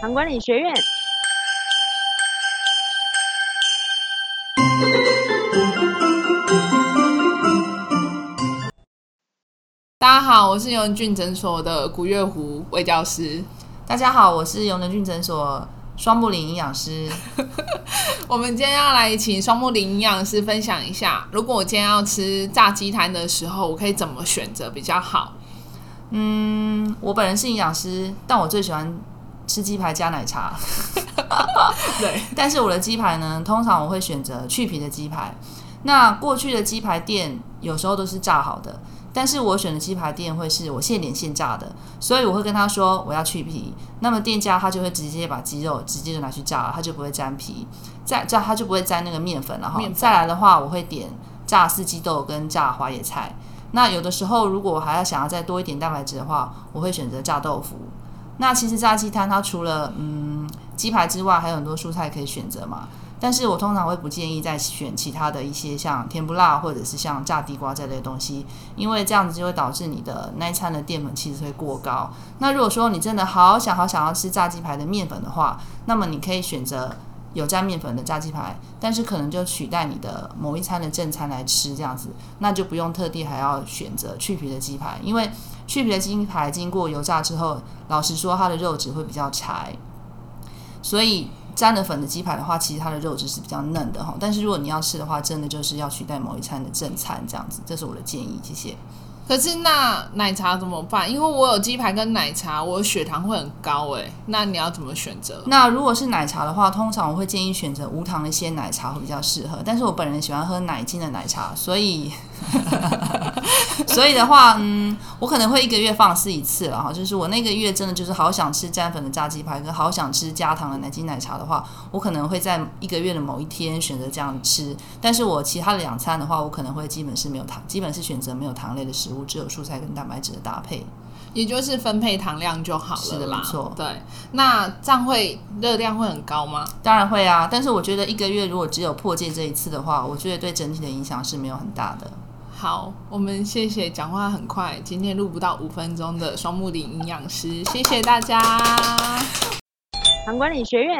糖管理学院。大家好，我是永仁俊诊所的古月湖魏教师。大家好，我是永仁俊诊所双木林营养师。我们今天要来请双木林营养师分享一下，如果我今天要吃炸鸡摊的时候，我可以怎么选择比较好？嗯，我本人是营养师，但我最喜欢吃鸡排加奶茶。对，但是我的鸡排呢，通常我会选择去皮的鸡排。那过去的鸡排店有时候都是炸好的，但是我选的鸡排店会是我现点现炸的，所以我会跟他说我要去皮，那么店家他就会直接把鸡肉直接就拿去炸了，他就不会沾皮，再这样他就不会沾那个面粉了哈。再来的话，我会点炸四季豆跟炸花野菜。那有的时候如果我还要想要再多一点蛋白质的话，我会选择炸豆腐。那其实炸鸡摊它除了嗯鸡排之外，还有很多蔬菜可以选择嘛。但是我通常会不建议再选其他的一些像甜不辣或者是像炸地瓜这类东西，因为这样子就会导致你的那一餐的淀粉其实会过高。那如果说你真的好想好想要吃炸鸡排的面粉的话，那么你可以选择有加面粉的炸鸡排，但是可能就取代你的某一餐的正餐来吃这样子，那就不用特地还要选择去皮的鸡排，因为去皮的鸡排经过油炸之后，老实说它的肉质会比较柴，所以。沾了粉的鸡排的话，其实它的肉质是比较嫩的哈。但是如果你要吃的话，真的就是要取代某一餐的正餐这样子，这是我的建议。谢谢。可是那奶茶怎么办？因为我有鸡排跟奶茶，我血糖会很高诶。那你要怎么选择？那如果是奶茶的话，通常我会建议选择无糖的鲜奶茶会比较适合。但是我本人喜欢喝奶精的奶茶，所以。所以的话，嗯，我可能会一个月放肆一次了哈。就是我那个月真的就是好想吃沾粉的炸鸡排，跟好想吃加糖的奶精奶茶的话，我可能会在一个月的某一天选择这样吃。但是我其他的两餐的话，我可能会基本是没有糖，基本是选择没有糖类的食物，只有蔬菜跟蛋白质的搭配，也就是分配糖量就好了。是的，没错。对，那这样会热量会很高吗？当然会啊。但是我觉得一个月如果只有破戒这一次的话，我觉得对整体的影响是没有很大的。好，我们谢谢讲话很快，今天录不到五分钟的双木林营养师，谢谢大家。糖管理学院。